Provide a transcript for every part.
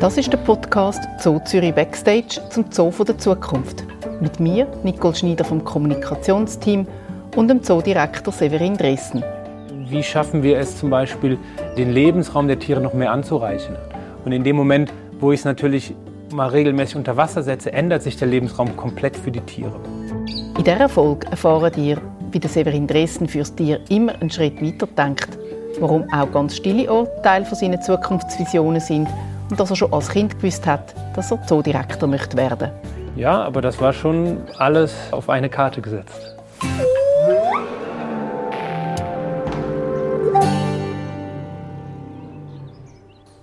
Das ist der Podcast Zoo Zürich Backstage zum Zoo der Zukunft. Mit mir, Nicole Schneider vom Kommunikationsteam und dem Zoodirektor Severin Dressen. Wie schaffen wir es zum Beispiel, den Lebensraum der Tiere noch mehr anzureichen? Und in dem Moment, wo ich es natürlich mal regelmäßig unter Wasser setze, ändert sich der Lebensraum komplett für die Tiere. In dieser Folge erfahren ihr, wie der Severin Dresden fürs Tier immer einen Schritt weiter denkt, warum auch ganz stille Orte Teil von seinen Zukunftsvisionen sind und dass er schon als Kind gewusst hat, dass er Zoodirektor möchte werden. Ja, aber das war schon alles auf eine Karte gesetzt.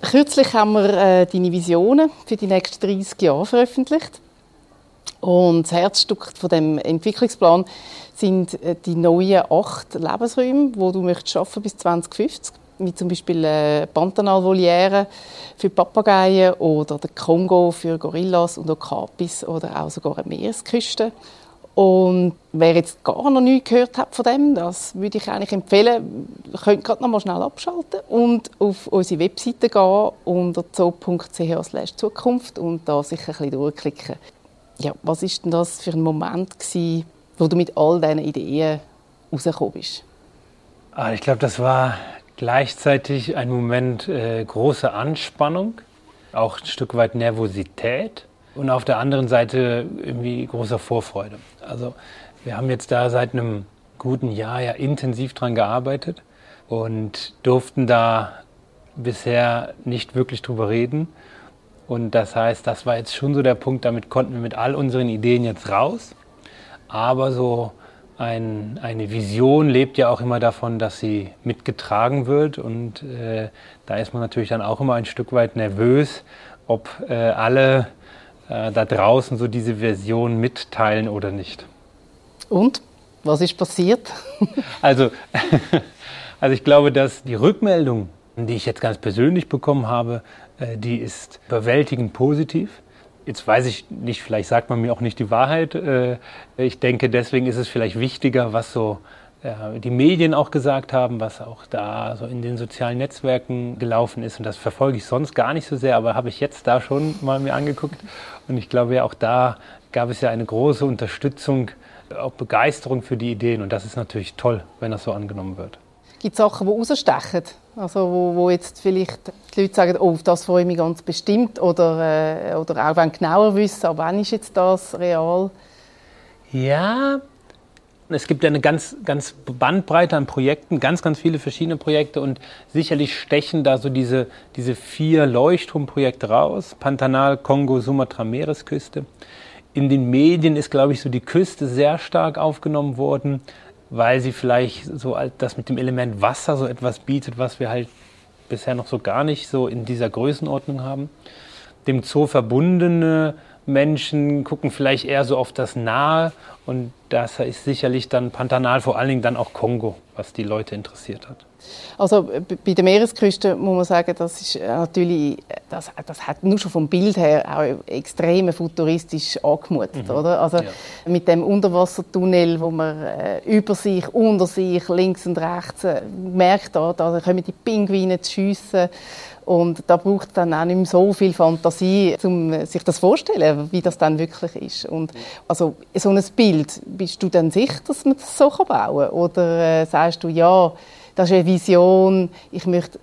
Kürzlich haben wir äh, deine Visionen für die nächsten 30 Jahre veröffentlicht. Und das Herzstück von dem Entwicklungsplan sind äh, die neuen acht Lebensräume, wo du möchtest schaffen bis 2050 wie zum Beispiel äh, Pantanal-Voliere für Papageien oder der Kongo für Gorillas und Okapis oder auch sogar eine Meeresküste. Und wer jetzt gar noch nichts gehört hat von dem, das würde ich eigentlich empfehlen, könnt gerade noch mal schnell abschalten und auf unsere Webseite gehen unter zoo.ch Zukunft und da sicher ein bisschen durchklicken. Ja, was ist denn das für ein Moment gewesen, wo du mit all diesen Ideen rausgekommen bist? Ah, ich glaube, das war gleichzeitig ein Moment äh, großer Anspannung, auch ein Stück weit Nervosität und auf der anderen Seite irgendwie großer Vorfreude. Also wir haben jetzt da seit einem guten Jahr ja intensiv dran gearbeitet und durften da bisher nicht wirklich drüber reden. Und das heißt, das war jetzt schon so der Punkt, damit konnten wir mit all unseren Ideen jetzt raus. Aber so ein, eine Vision lebt ja auch immer davon, dass sie mitgetragen wird. Und äh, da ist man natürlich dann auch immer ein Stück weit nervös, ob äh, alle äh, da draußen so diese Version mitteilen oder nicht. Und? Was ist passiert? also, also ich glaube, dass die Rückmeldung, die ich jetzt ganz persönlich bekommen habe, äh, die ist überwältigend positiv. Jetzt weiß ich nicht, vielleicht sagt man mir auch nicht die Wahrheit. Äh, ich denke, deswegen ist es vielleicht wichtiger, was so die Medien auch gesagt haben, was auch da so in den sozialen Netzwerken gelaufen ist. Und das verfolge ich sonst gar nicht so sehr, aber habe ich jetzt da schon mal mir angeguckt. Und ich glaube ja auch da gab es ja eine große Unterstützung, auch Begeisterung für die Ideen. Und das ist natürlich toll, wenn das so angenommen wird. Gibt es Sachen, die rausstechen? Also wo, wo, jetzt vielleicht die Leute sagen, oh, auf das freue ich mich ganz bestimmt. Oder, äh, oder auch wenn genauer wissen, wann ist jetzt das real? Ja, es gibt ja eine ganz, ganz Bandbreite an Projekten, ganz, ganz viele verschiedene Projekte und sicherlich stechen da so diese, diese vier Leuchtturmprojekte raus. Pantanal, Kongo, Sumatra, Meeresküste. In den Medien ist, glaube ich, so die Küste sehr stark aufgenommen worden, weil sie vielleicht so das mit dem Element Wasser so etwas bietet, was wir halt bisher noch so gar nicht so in dieser Größenordnung haben. Dem Zoo verbundene Menschen gucken vielleicht eher so auf das Nahe und das ist sicherlich dann Pantanal, vor allen Dingen dann auch Kongo, was die Leute interessiert hat. Also bei der Meeresküste muss man sagen, das ist natürlich, das, das hat nur schon vom Bild her auch extrem futuristisch angemutet, mhm. oder? Also ja. mit dem Unterwassertunnel, wo man äh, über sich, unter sich, links und rechts äh, merkt, da, da kommen die Pinguine zu schiessen und da braucht es dann auch nicht mehr so viel Fantasie, um sich das vorzustellen, wie das dann wirklich ist. Und also so ein Bild, bist du dann sicher, dass man das so bauen kann? Oder äh, sagst du, ja, das ist eine Vision, ich möchte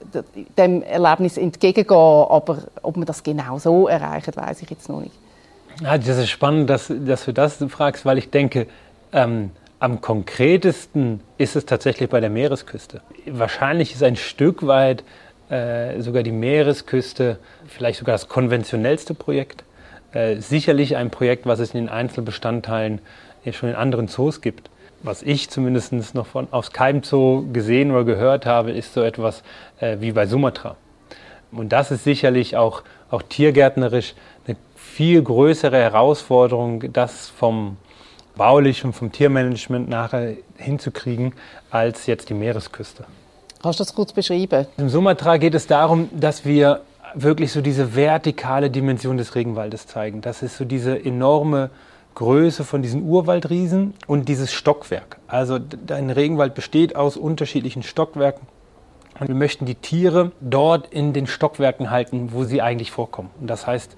dem Erlebnis entgegengehen, aber ob man das genau so erreicht, weiß ich jetzt noch nicht. Ja, das ist spannend, dass, dass du das fragst, weil ich denke, ähm, am konkretesten ist es tatsächlich bei der Meeresküste. Wahrscheinlich ist ein Stück weit äh, sogar die Meeresküste, vielleicht sogar das konventionellste Projekt. Äh, sicherlich ein Projekt, was es in den Einzelbestandteilen schon in anderen Zoos gibt. Was ich zumindest noch von, aus keinem Zoo gesehen oder gehört habe, ist so etwas äh, wie bei Sumatra. Und das ist sicherlich auch, auch tiergärtnerisch eine viel größere Herausforderung, das vom baulichen, vom Tiermanagement nachher hinzukriegen, als jetzt die Meeresküste. Kannst du das kurz beschreiben? Im Sumatra geht es darum, dass wir wirklich so diese vertikale Dimension des Regenwaldes zeigen. Das ist so diese enorme Größe von diesen Urwaldriesen und dieses Stockwerk. Also ein Regenwald besteht aus unterschiedlichen Stockwerken. Und wir möchten die Tiere dort in den Stockwerken halten, wo sie eigentlich vorkommen. Und das heißt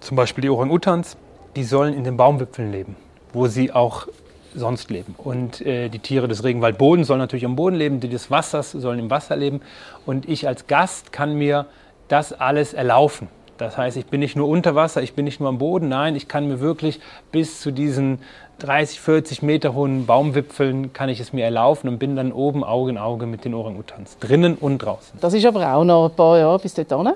zum Beispiel die Orang-Utans, die sollen in den Baumwipfeln leben, wo sie auch sonst leben. Und äh, die Tiere des Regenwaldbodens sollen natürlich am Boden leben, die des Wassers sollen im Wasser leben. Und ich als Gast kann mir das alles erlaufen. Das heißt, ich bin nicht nur unter Wasser, ich bin nicht nur am Boden, nein, ich kann mir wirklich bis zu diesen 30, 40 Meter hohen Baumwipfeln kann ich es mir erlaufen und bin dann oben Auge in Auge mit den Orang-Utans, drinnen und draußen. Das ist aber auch noch ein paar Jahre bis dort Ein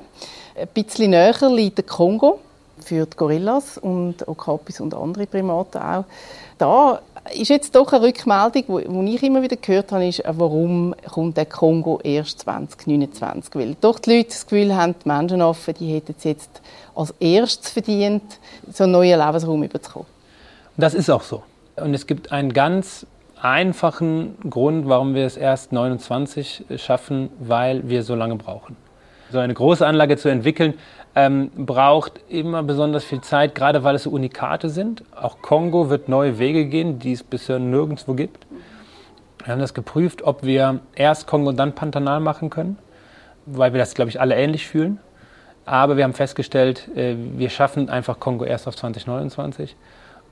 bisschen näher liegt der Kongo für die Gorillas und Okapis und andere Primaten auch. Da ist jetzt doch eine Rückmeldung, die ich immer wieder gehört habe, ist, warum kommt der Kongo erst 2029? Weil doch die Leute das Gefühl haben, die Menschenaffen, die hätten es jetzt als erstes verdient, so einen neuen Lebensraum überzukommen. Das ist auch so. Und es gibt einen ganz einfachen Grund, warum wir es erst 29 schaffen, weil wir so lange brauchen. So eine große Anlage zu entwickeln, ähm, braucht immer besonders viel Zeit, gerade weil es so Unikate sind. Auch Kongo wird neue Wege gehen, die es bisher nirgendwo gibt. Wir haben das geprüft, ob wir erst Kongo und dann Pantanal machen können, weil wir das, glaube ich, alle ähnlich fühlen. Aber wir haben festgestellt, äh, wir schaffen einfach Kongo erst auf 2029.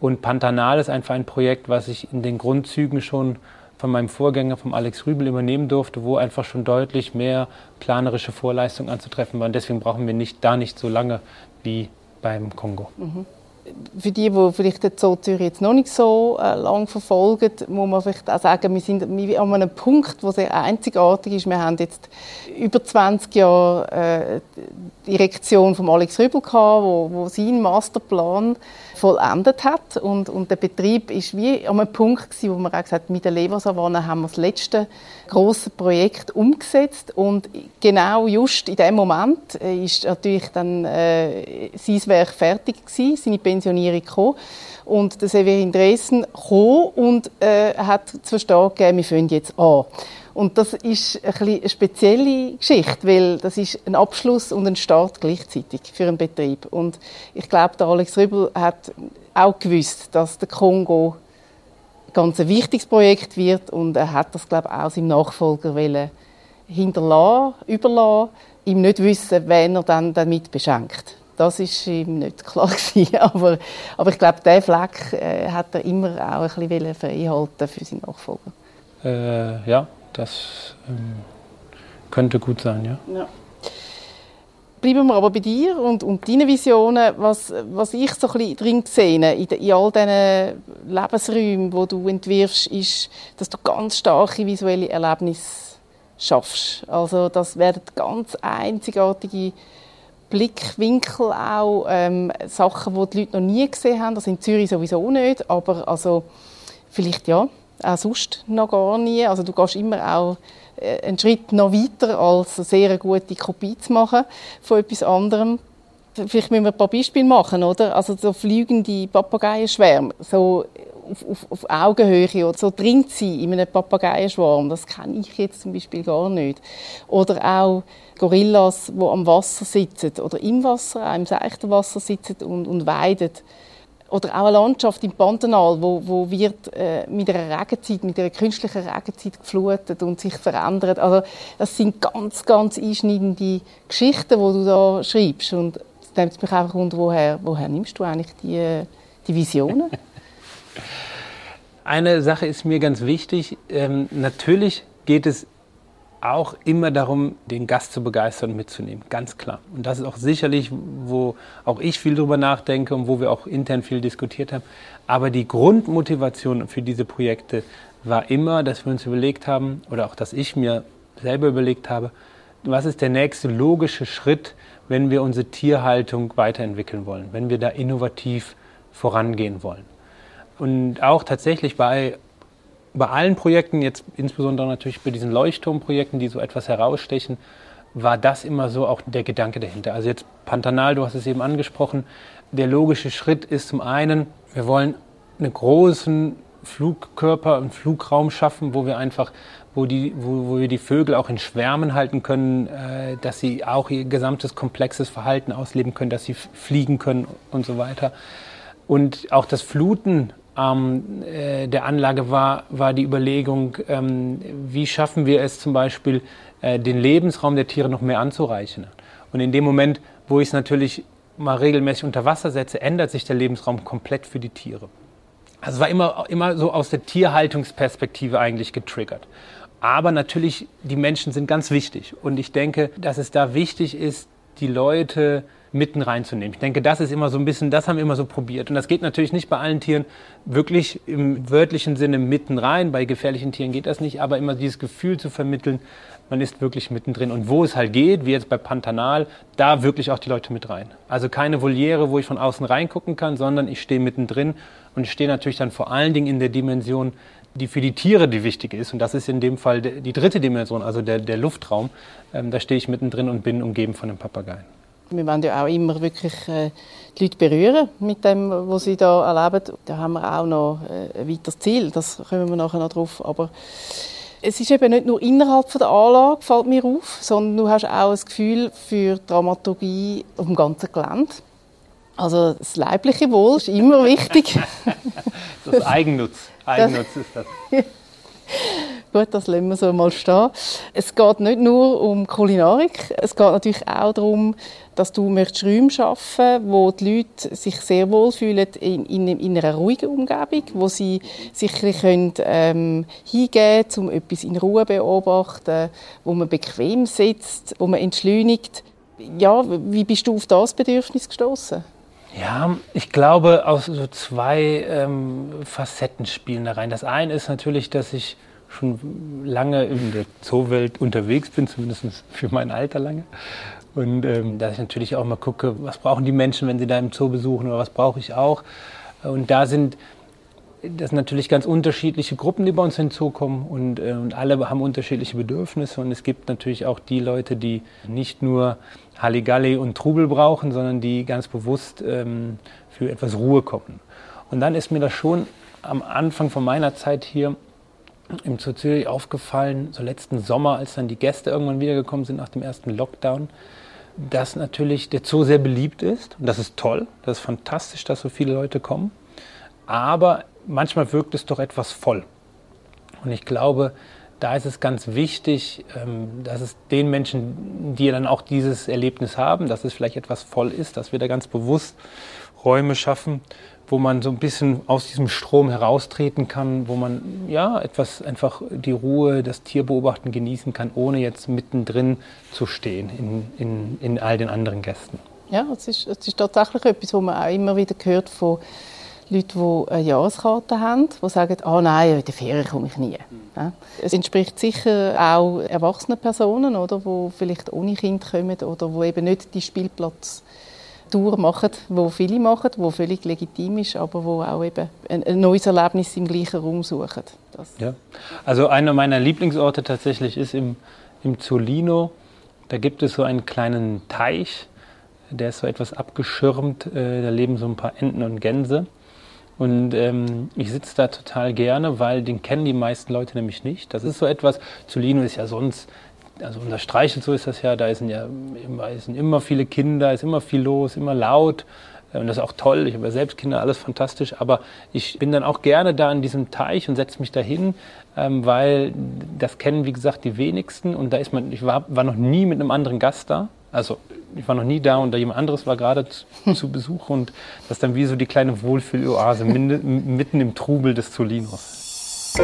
Und Pantanal ist einfach ein Projekt, was ich in den Grundzügen schon von meinem Vorgänger, vom Alex Rübel, übernehmen durfte, wo einfach schon deutlich mehr planerische Vorleistungen anzutreffen waren. Deswegen brauchen wir nicht, da nicht so lange wie beim Kongo. Mhm. Für die, die vielleicht den Zoo Zürich jetzt noch nicht so äh, lang verfolgen, muss man vielleicht auch sagen, wir sind an einem Punkt, wo sehr einzigartig ist. Wir haben jetzt über 20 Jahre äh, die Direktion von Alex Rübel gehabt, wo, wo seinen Masterplan vollendet hat. Und, und der Betrieb ist wie an einem Punkt gewesen, wo man auch gesagt hat, mit der Leversavanne haben wir das letzte große Projekt umgesetzt. Und genau just in dem Moment äh, ist natürlich dann äh, sein Werk fertig gewesen, seine Pensionierung gekommen. Und der Severin Dresden kam und äh, hat zu verstehen gegeben, wir fangen jetzt an. Und das ist ein eine spezielle Geschichte, weil das ist ein Abschluss und ein Start gleichzeitig für einen Betrieb. Und ich glaube, der Alex Rübel hat auch gewusst, dass der Kongo ein ganz wichtiges Projekt wird und er hat das, glaube ich, auch seinem Nachfolger hinterlassen, überlassen, ihm nicht wissen, wen er dann damit beschenkt. Das ist ihm nicht klar gewesen. aber, aber ich glaube, diesen Fleck äh, hat er immer auch ein bisschen frei halten für seinen Nachfolger. Äh, ja, das ähm, könnte gut sein, ja. ja. Bleiben wir aber bei dir und, und deinen Visionen. Was, was ich so ein bisschen drin sehe, in, in all diesen Lebensräumen, die du entwirfst, ist, dass du ganz starke visuelle Erlebnisse schaffst. Also das werden ganz einzigartige Blickwinkel auch, ähm, Sachen, die die Leute noch nie gesehen haben. Das in Zürich sowieso nicht, aber also vielleicht ja, auch sonst noch gar nie. Also du gehst immer auch äh, einen Schritt noch weiter, als eine sehr gute Kopie zu machen von etwas anderem. Vielleicht müssen wir ein paar Beispiele machen, oder? Also so fliegende Papageienschwärme, so auf, auf, auf Augenhöhe oder so drin sein in einem Papageienschwarm, das kenne ich jetzt zum Beispiel gar nicht. Oder auch Gorillas, die am Wasser sitzen oder im Wasser, auch im seichten Wasser sitzen und, und weiden oder auch eine Landschaft im Pantanal, wo, wo wird äh, mit einer Regenzeit, mit einer künstlichen Regenzeit geflutet und sich verändert. Also das sind ganz, ganz einschneidende Geschichten, die du da schreibst. Und es nimmt mich einfach unter, woher, woher nimmst du eigentlich die, die Visionen? Eine Sache ist mir ganz wichtig. Ähm, natürlich geht es auch immer darum, den Gast zu begeistern und mitzunehmen, ganz klar. Und das ist auch sicherlich, wo auch ich viel drüber nachdenke und wo wir auch intern viel diskutiert haben. Aber die Grundmotivation für diese Projekte war immer, dass wir uns überlegt haben, oder auch dass ich mir selber überlegt habe, was ist der nächste logische Schritt, wenn wir unsere Tierhaltung weiterentwickeln wollen, wenn wir da innovativ vorangehen wollen. Und auch tatsächlich bei bei allen Projekten, jetzt insbesondere natürlich bei diesen Leuchtturmprojekten, die so etwas herausstechen, war das immer so auch der Gedanke dahinter. Also jetzt Pantanal, du hast es eben angesprochen, der logische Schritt ist zum einen, wir wollen einen großen Flugkörper, einen Flugraum schaffen, wo wir einfach, wo, die, wo, wo wir die Vögel auch in Schwärmen halten können, äh, dass sie auch ihr gesamtes komplexes Verhalten ausleben können, dass sie fliegen können und so weiter. Und auch das Fluten ähm, äh, der Anlage war, war die Überlegung, ähm, wie schaffen wir es zum Beispiel, äh, den Lebensraum der Tiere noch mehr anzureichen. Und in dem Moment, wo ich es natürlich mal regelmäßig unter Wasser setze, ändert sich der Lebensraum komplett für die Tiere. Also es war immer, immer so aus der Tierhaltungsperspektive eigentlich getriggert. Aber natürlich, die Menschen sind ganz wichtig. Und ich denke, dass es da wichtig ist, die Leute mitten reinzunehmen. Ich denke, das ist immer so ein bisschen, das haben wir immer so probiert. Und das geht natürlich nicht bei allen Tieren wirklich im wörtlichen Sinne mitten rein. Bei gefährlichen Tieren geht das nicht, aber immer dieses Gefühl zu vermitteln, man ist wirklich mittendrin. Und wo es halt geht, wie jetzt bei Pantanal, da wirklich auch die Leute mit rein. Also keine Voliere, wo ich von außen reingucken kann, sondern ich stehe mittendrin und ich stehe natürlich dann vor allen Dingen in der Dimension, die für die Tiere die wichtige ist. Und das ist in dem Fall die dritte Dimension, also der, der Luftraum. Ähm, da stehe ich mittendrin und bin umgeben von den Papageien. Wir wollen ja auch immer wirklich äh, die Leute berühren mit dem, was sie da erleben. Da haben wir auch noch äh, ein weiteres Ziel, das kommen wir nachher noch drauf. Aber es ist eben nicht nur innerhalb der Anlage, fällt mir auf, sondern du hast auch ein Gefühl für Dramaturgie auf dem ganzen Gelände. Also das leibliche Wohl ist immer wichtig. das Eigennutz. Eigennutz ist das. Gut, das lassen wir so mal stehen. Es geht nicht nur um Kulinarik, es geht natürlich auch darum, dass du möchtest Räume schaffen wo die Leute sich sehr wohl fühlen in, in, in einer ruhigen Umgebung, wo sie sich können, ähm, hingeben können, um etwas in Ruhe zu beobachten, wo man bequem sitzt, wo man entschleunigt. Ja, wie bist du auf das Bedürfnis gestoßen? Ja, ich glaube, aus so zwei ähm, Facetten spielen da rein. Das eine ist natürlich, dass ich schon lange in der Zoowelt unterwegs bin, zumindest für mein Alter lange. Und ähm, dass ich natürlich auch mal gucke, was brauchen die Menschen, wenn sie da im Zoo besuchen oder was brauche ich auch. Und da sind das sind natürlich ganz unterschiedliche Gruppen, die bei uns hinzukommen und, äh, und alle haben unterschiedliche Bedürfnisse und es gibt natürlich auch die Leute, die nicht nur Halligalli und Trubel brauchen, sondern die ganz bewusst ähm, für etwas Ruhe kommen. Und dann ist mir das schon am Anfang von meiner Zeit hier im Zoo Zürich aufgefallen, so letzten Sommer, als dann die Gäste irgendwann wiedergekommen sind nach dem ersten Lockdown, dass natürlich der Zoo sehr beliebt ist. Und das ist toll, das ist fantastisch, dass so viele Leute kommen. Aber manchmal wirkt es doch etwas voll. Und ich glaube, da ist es ganz wichtig, ähm, dass es den Menschen, die dann auch dieses Erlebnis haben, dass es vielleicht etwas voll ist, dass wir da ganz bewusst Räume schaffen, wo man so ein bisschen aus diesem Strom heraustreten kann, wo man ja etwas einfach die Ruhe, das Tierbeobachten genießen kann, ohne jetzt mittendrin zu stehen in, in, in all den anderen Gästen. Ja, es ist, es ist tatsächlich etwas, was man auch immer wieder hört von Leuten, die eine Jahreskarte haben, die sagen, oh nein, in die Ferien komme ich nie. Ja. Es entspricht sicher auch erwachsenen Personen, oder, die vielleicht ohne Kind kommen oder die eben nicht die Spielplatz Tour machen, wo viele machen, wo völlig legitim ist, aber wo auch eben ein, neues Erlebnis im gleichen Raum suchen. Das. Ja. Also einer meiner Lieblingsorte tatsächlich ist im, im Zolino. Da gibt es so einen kleinen Teich, der ist so etwas abgeschirmt. Äh, da leben so ein paar Enten und Gänse. Und ähm, ich sitze da total gerne, weil den kennen die meisten Leute nämlich nicht. Das ist so etwas, Zolino ist ja sonst also unser Streichel so ist das ja, da sind ja immer, sind immer viele Kinder, ist immer viel los, immer laut. Und das ist auch toll. Ich habe ja selbst Kinder, alles fantastisch. Aber ich bin dann auch gerne da in diesem Teich und setze mich dahin, ähm, weil das kennen, wie gesagt, die wenigsten. Und da ist man, ich war, war noch nie mit einem anderen Gast da. Also ich war noch nie da und da jemand anderes war gerade zu, zu Besuch. Und das ist dann wie so die kleine Wohlfühloase mitten im Trubel des Zolinos.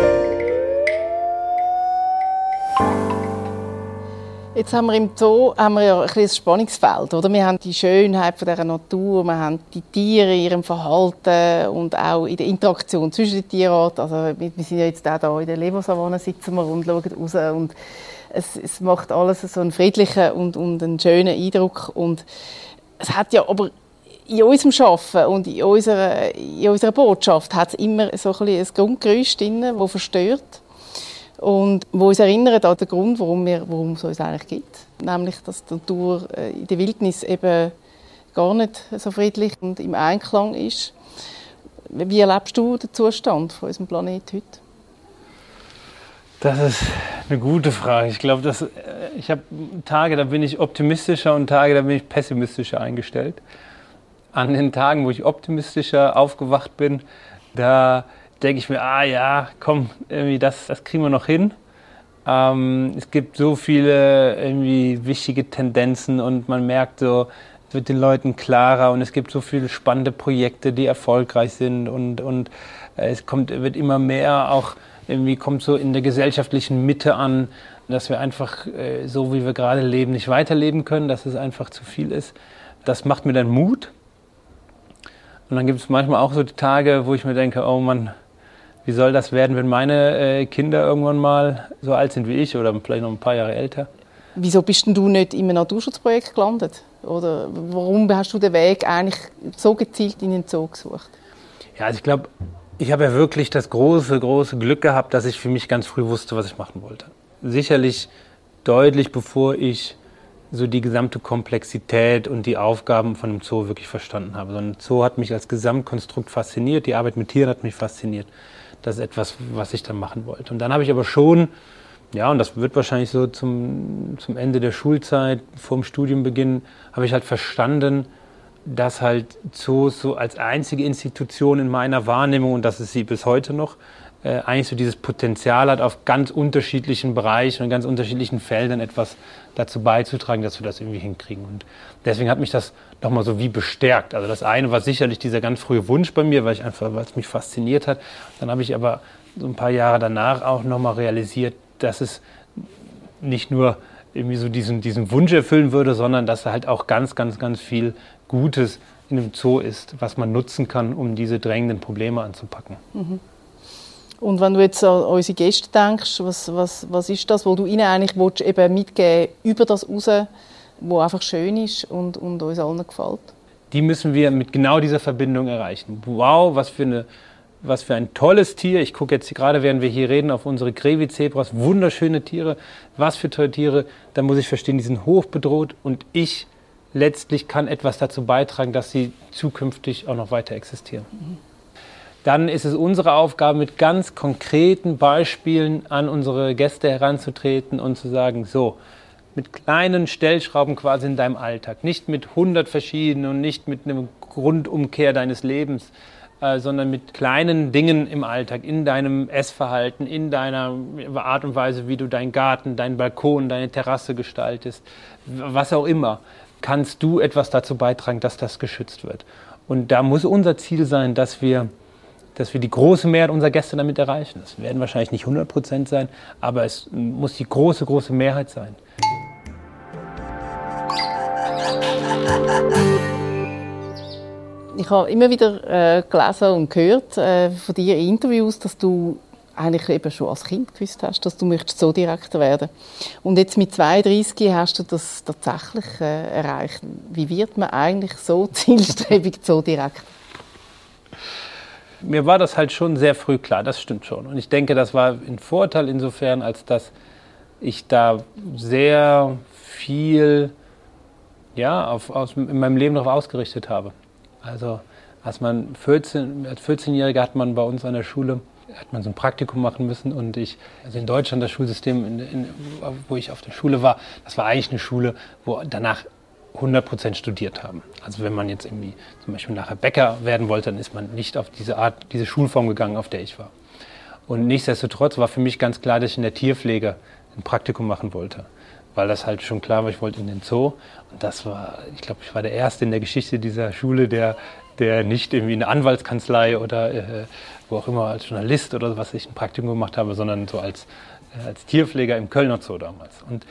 Jetzt haben wir im Zoo haben wir ja ein, ein Spannungsfeld. Oder? Wir haben die Schönheit von dieser Natur, wir haben die Tiere in ihrem Verhalten und auch in der Interaktion zwischen den Tierarten. Also wir sind ja jetzt auch hier in der Levosavanne sitzen wir und schauen raus und es, es macht alles so einen friedlichen und, und einen schönen Eindruck. Und es hat ja aber in unserem Schaffen und in unserer, in unserer Botschaft hat es immer so ein, ein Grundgerüst drin, das verstört und wo uns erinnert an den Grund, warum, wir, warum es uns eigentlich gibt. Nämlich, dass die Natur äh, in der Wildnis eben gar nicht so friedlich und im Einklang ist. Wie erlebst du den Zustand von unserem Planeten heute? Das ist eine gute Frage. Ich glaube, dass äh, ich habe Tage, da bin ich optimistischer und Tage, da bin ich pessimistischer eingestellt. an den Tagen, wo ich optimistischer aufgewacht bin, da denke ich mir, ah ja, komm, irgendwie das, das kriegen wir noch hin. Ähm, es gibt so viele irgendwie wichtige Tendenzen und man merkt so, es wird den Leuten klarer und es gibt so viele spannende Projekte, die erfolgreich sind und, und äh, es kommt, wird immer mehr auch irgendwie kommt so in der gesellschaftlichen Mitte an, dass wir einfach äh, so wie wir gerade leben nicht weiterleben können, dass es einfach zu viel ist. Das macht mir dann Mut. Und dann gibt es manchmal auch so die Tage, wo ich mir denke, oh Mann, wie soll das werden, wenn meine äh, Kinder irgendwann mal so alt sind wie ich oder vielleicht noch ein paar Jahre älter? Wieso bist denn du nicht in einem Naturschutzprojekt gelandet? Oder warum hast du den Weg eigentlich so gezielt in den Zoo gesucht? Ja, also ich glaube, ich habe ja wirklich das große, große Glück gehabt, dass ich für mich ganz früh wusste, was ich machen wollte. Sicherlich deutlich bevor ich so die gesamte Komplexität und die Aufgaben von dem Zoo wirklich verstanden habe. So ein Zoo hat mich als Gesamtkonstrukt fasziniert, die Arbeit mit Tieren hat mich fasziniert das ist etwas, was ich dann machen wollte. Und dann habe ich aber schon, ja, und das wird wahrscheinlich so zum, zum Ende der Schulzeit, vor dem Studienbeginn, habe ich halt verstanden, dass halt Zoos so als einzige Institution in meiner Wahrnehmung, und das ist sie bis heute noch, äh, eigentlich so dieses Potenzial hat, auf ganz unterschiedlichen Bereichen und ganz unterschiedlichen Feldern etwas dazu beizutragen, dass wir das irgendwie hinkriegen. Und deswegen hat mich das nochmal so wie bestärkt. Also das eine war sicherlich dieser ganz frühe Wunsch bei mir, weil ich einfach, weil es mich fasziniert hat. Dann habe ich aber so ein paar Jahre danach auch nochmal realisiert, dass es nicht nur irgendwie so diesen, diesen Wunsch erfüllen würde, sondern dass halt auch ganz, ganz, ganz viel Gutes in dem Zoo ist, was man nutzen kann, um diese drängenden Probleme anzupacken. Mhm. Und wenn du jetzt an unsere Gäste denkst, was, was, was ist das, wo du ihnen eigentlich willst, eben mitgeben über das raus, wo einfach schön ist und, und uns allen gefällt? Die müssen wir mit genau dieser Verbindung erreichen. Wow, was für, eine, was für ein tolles Tier. Ich gucke jetzt gerade, während wir hier reden, auf unsere Krevi-Zebras. Wunderschöne Tiere. Was für tolle Tiere. Da muss ich verstehen, die sind hoch bedroht und ich letztlich kann etwas dazu beitragen, dass sie zukünftig auch noch weiter existieren. Mhm dann ist es unsere Aufgabe, mit ganz konkreten Beispielen an unsere Gäste heranzutreten und zu sagen, so, mit kleinen Stellschrauben quasi in deinem Alltag, nicht mit hundert verschiedenen und nicht mit einem Grundumkehr deines Lebens, äh, sondern mit kleinen Dingen im Alltag, in deinem Essverhalten, in deiner Art und Weise, wie du deinen Garten, deinen Balkon, deine Terrasse gestaltest, was auch immer, kannst du etwas dazu beitragen, dass das geschützt wird. Und da muss unser Ziel sein, dass wir dass wir die große Mehrheit unserer Gäste damit erreichen. Das werden wahrscheinlich nicht 100 Prozent sein, aber es muss die große, große Mehrheit sein. Ich habe immer wieder äh, gelesen und gehört äh, von dir in Interviews, dass du eigentlich eben schon als Kind gewusst hast, dass du möchtest Zoodirektor werden. Und jetzt mit 32 hast du das tatsächlich äh, erreicht. Wie wird man eigentlich so zielstrebig Zoodirektor? Mir war das halt schon sehr früh klar, das stimmt schon. Und ich denke, das war ein Vorteil insofern, als dass ich da sehr viel ja, auf, aus, in meinem Leben darauf ausgerichtet habe. Also als man 14, als 14-Jähriger hat man bei uns an der Schule hat man so ein Praktikum machen müssen und ich, also in Deutschland das Schulsystem, in, in, wo ich auf der Schule war, das war eigentlich eine Schule, wo danach 100% studiert haben. Also wenn man jetzt irgendwie zum Beispiel nachher Bäcker werden wollte, dann ist man nicht auf diese Art, diese Schulform gegangen, auf der ich war. Und nichtsdestotrotz war für mich ganz klar, dass ich in der Tierpflege ein Praktikum machen wollte. Weil das halt schon klar war, ich wollte in den Zoo. Und das war, ich glaube, ich war der Erste in der Geschichte dieser Schule, der, der nicht irgendwie in eine Anwaltskanzlei oder äh, wo auch immer als Journalist oder was ich ein Praktikum gemacht habe, sondern so als, äh, als Tierpfleger im Kölner Zoo damals. Und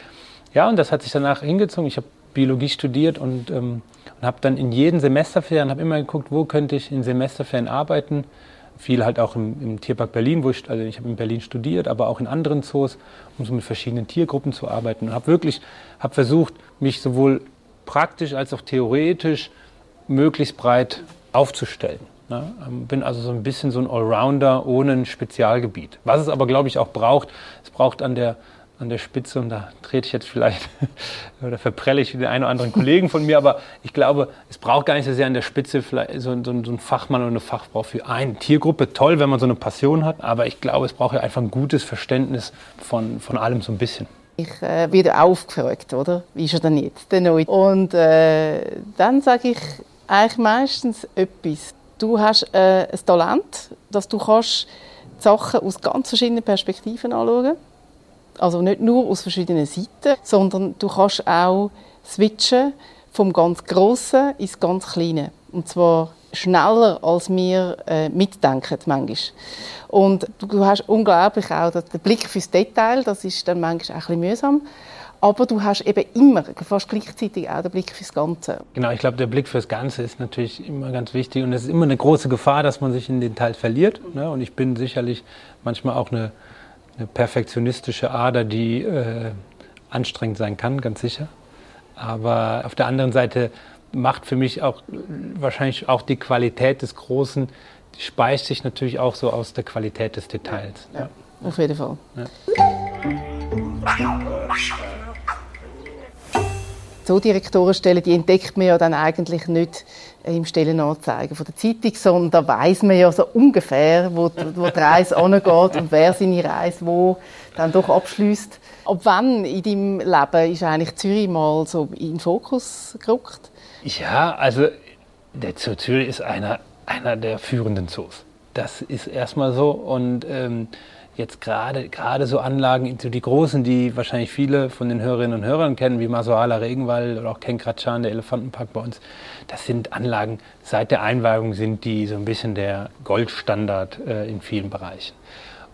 ja, und das hat sich danach hingezogen. Ich habe Biologie studiert und, ähm, und habe dann in jeden Semesterferien, habe immer geguckt, wo könnte ich in Semesterferien arbeiten. Viel halt auch im, im Tierpark Berlin, wo ich, also ich habe in Berlin studiert, aber auch in anderen Zoos, um so mit verschiedenen Tiergruppen zu arbeiten. Und habe wirklich, habe versucht, mich sowohl praktisch als auch theoretisch möglichst breit aufzustellen. Ne? Ähm, bin also so ein bisschen so ein Allrounder ohne ein Spezialgebiet. Was es aber, glaube ich, auch braucht, es braucht an der an der Spitze und da trete ich jetzt vielleicht oder verprelle ich den einen oder anderen Kollegen von mir, aber ich glaube, es braucht gar nicht so sehr an der Spitze vielleicht so, so, so ein Fachmann oder eine Fachfrau für eine Tiergruppe. Toll, wenn man so eine Passion hat, aber ich glaube, es braucht ja einfach ein gutes Verständnis von, von allem so ein bisschen. Ich äh, werde aufgefragt, oder? Wie ist er denn jetzt, der Neue? Und äh, dann sage ich, Eigentlich meistens etwas. Du hast äh, ein Talent, dass du kannst Sachen aus ganz verschiedenen Perspektiven anschauen Also nicht nur aus verschiedenen Seiten, sondern du kannst auch switchen vom ganz Grossen ins ganz Kleine. Und zwar schneller, als wir äh, mitdenken manchmal. Und du, hast unglaublich auch den Blick fürs Detail, das ist dann manchmal auch ein bisschen mühsam. Aber du hast eben immer, fast gleichzeitig auch den Blick fürs Ganze. Genau, ich glaube, der Blick fürs Ganze ist natürlich immer ganz wichtig. Und es ist immer eine große Gefahr, dass man sich in den Teil verliert. Ne? Und ich bin sicherlich manchmal auch eine, eine perfektionistische Ader, die äh, anstrengend sein kann, ganz sicher. Aber auf der anderen Seite macht für mich auch wahrscheinlich auch die Qualität des Großen, die speist sich natürlich auch so aus der Qualität des Details. Ja, ja. auf jeden Fall. Ja. So Direktorenstellen, die entdeckt man ja dann eigentlich nicht im Stellenanzeigen von der Zeitung, sondern da weiß man ja so ungefähr, wo, wo die Reise angeht und wer seine Reise wo dann doch abschließt. Ab wann in deinem Leben ist eigentlich Zürich mal so in den Fokus gerückt? Ja, also der Zoo Zürich ist einer, einer der führenden Zoos. Das ist erstmal so. Und ähm, jetzt gerade gerade so Anlagen, die großen, die wahrscheinlich viele von den Hörerinnen und Hörern kennen, wie Masoala Regenwald oder auch Kenkratschan, der Elefantenpark bei uns, das sind Anlagen, seit der Einweihung sind die so ein bisschen der Goldstandard äh, in vielen Bereichen.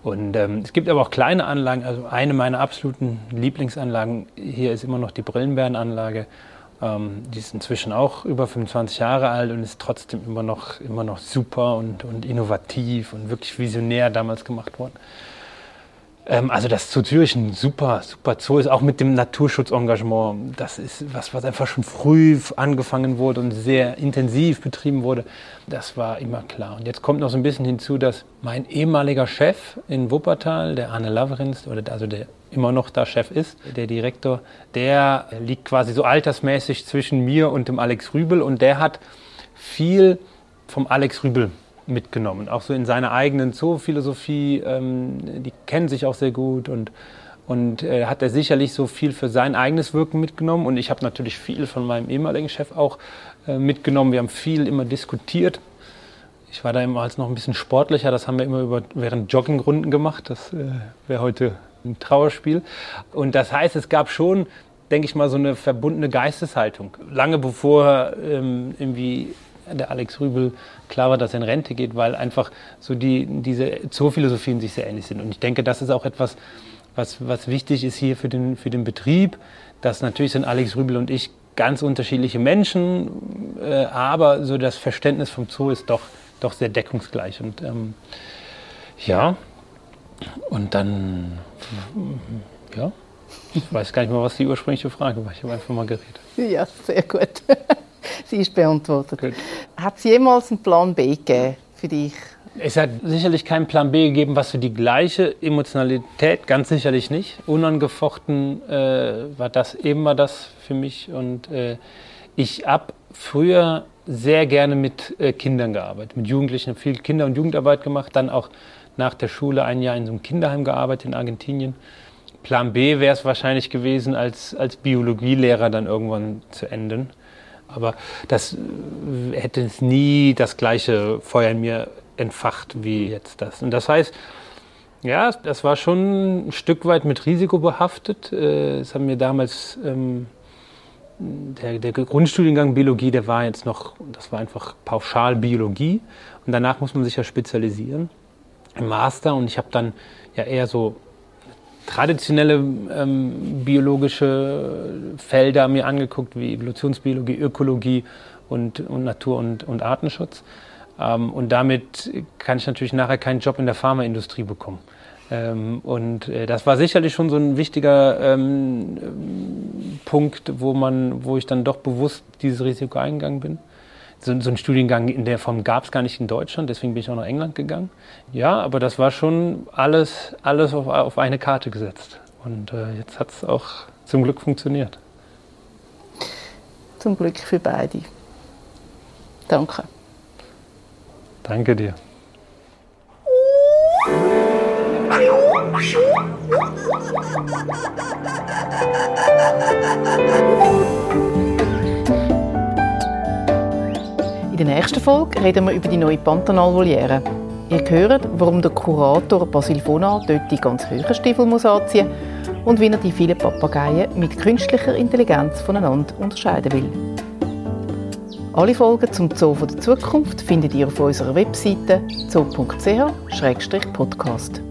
Und ähm, es gibt aber auch kleine Anlagen. Also eine meiner absoluten Lieblingsanlagen hier ist immer noch die Brillenbärenanlage. Ähm, die ist inzwischen auch über 25 Jahre alt und ist trotzdem immer noch, immer noch super und, und innovativ und wirklich visionär damals gemacht worden. Ähm, also das Zoo Zürich ein super, super Zoo ist, auch mit dem Naturschutzengagement. Das ist was, was einfach schon früh angefangen wurde und sehr intensiv betrieben wurde. Das war immer klar. Und jetzt kommt noch so ein bisschen hinzu, dass mein ehemaliger Chef in Wuppertal, der Arne Laverins, oder also der immer noch da Chef ist, der Direktor, der liegt quasi so altersmäßig zwischen mir und dem Alex Rübel und der hat viel vom Alex Rübel mitgenommen, auch so in seiner eigenen Zoophilosophie. Ähm, die kennen sich auch sehr gut und und äh, hat er sicherlich so viel für sein eigenes Wirken mitgenommen. Und ich habe natürlich viel von meinem ehemaligen Chef auch äh, mitgenommen. Wir haben viel immer diskutiert. Ich war da immer als noch ein bisschen sportlicher. Das haben wir immer über, während Joggingrunden gemacht. Das äh, wäre heute ein Trauerspiel. Und das heißt, es gab schon, denke ich mal, so eine verbundene Geisteshaltung. Lange bevor ähm, irgendwie der Alex Rübel klar war, dass er in Rente geht, weil einfach so die, diese Zoophilosophien sich sehr ähnlich sind. Und ich denke, das ist auch etwas, was, was wichtig ist hier für den, für den Betrieb, dass natürlich sind Alex Rübel und ich ganz unterschiedliche Menschen, äh, aber so das Verständnis vom Zoo ist doch, doch sehr deckungsgleich. Und ähm, ja, und dann, ja, ich weiß gar nicht mehr, was die ursprüngliche Frage war. Ich habe einfach mal geredet. Ja, sehr gut. Sie ist beantwortet. Hat es jemals einen Plan B gegeben für dich? Es hat sicherlich keinen Plan B gegeben, was für die gleiche Emotionalität, ganz sicherlich nicht. Unangefochten äh, war das immer das für mich. Und äh, ich habe früher sehr gerne mit äh, Kindern gearbeitet, mit Jugendlichen, viel Kinder- und Jugendarbeit gemacht, dann auch nach der Schule ein Jahr in so einem Kinderheim gearbeitet in Argentinien. Plan B wäre es wahrscheinlich gewesen, als, als Biologielehrer dann irgendwann zu enden. Aber das äh, hätte nie das gleiche Feuer in mir entfacht wie jetzt das. Und das heißt, ja, das war schon ein Stück weit mit Risiko behaftet. Äh, es haben mir damals ähm, der, der, Grundstudiengang Biologie, der war jetzt noch, das war einfach pauschal Biologie. Und danach muss man sich ja spezialisieren im Master. Und ich habe dann ja eher so traditionelle ähm, biologische Felder mir angeguckt, wie Evolutionsbiologie, Ökologie und, und Natur- und, und Artenschutz. Ähm, und damit kann ich natürlich nachher keinen Job in der Pharmaindustrie bekommen. Ähm, und äh, das war sicherlich schon so ein wichtiger ähm, Punkt, wo, man, wo ich dann doch bewusst dieses Risiko eingegangen bin so, so einen Studiengang in der Form gab es gar nicht in Deutschland, deswegen bin ich auch nach England gegangen. Ja, aber das war schon alles, alles auf, auf eine Karte gesetzt. Und äh, jetzt hat es auch zum Glück funktioniert. Zum Glück für beide. Danke. Danke dir. nächsten Folge reden wir über die neue Pantanal-Voliere. Ihr hört, warum der Kurator Basil Fona dort die ganz hohen Stiefel muss anziehen und wie er die vielen Papageien mit künstlicher Intelligenz voneinander unterscheiden will. Alle Folgen zum Zoo der Zukunft findet ihr auf unserer Webseite zoo.ch-podcast.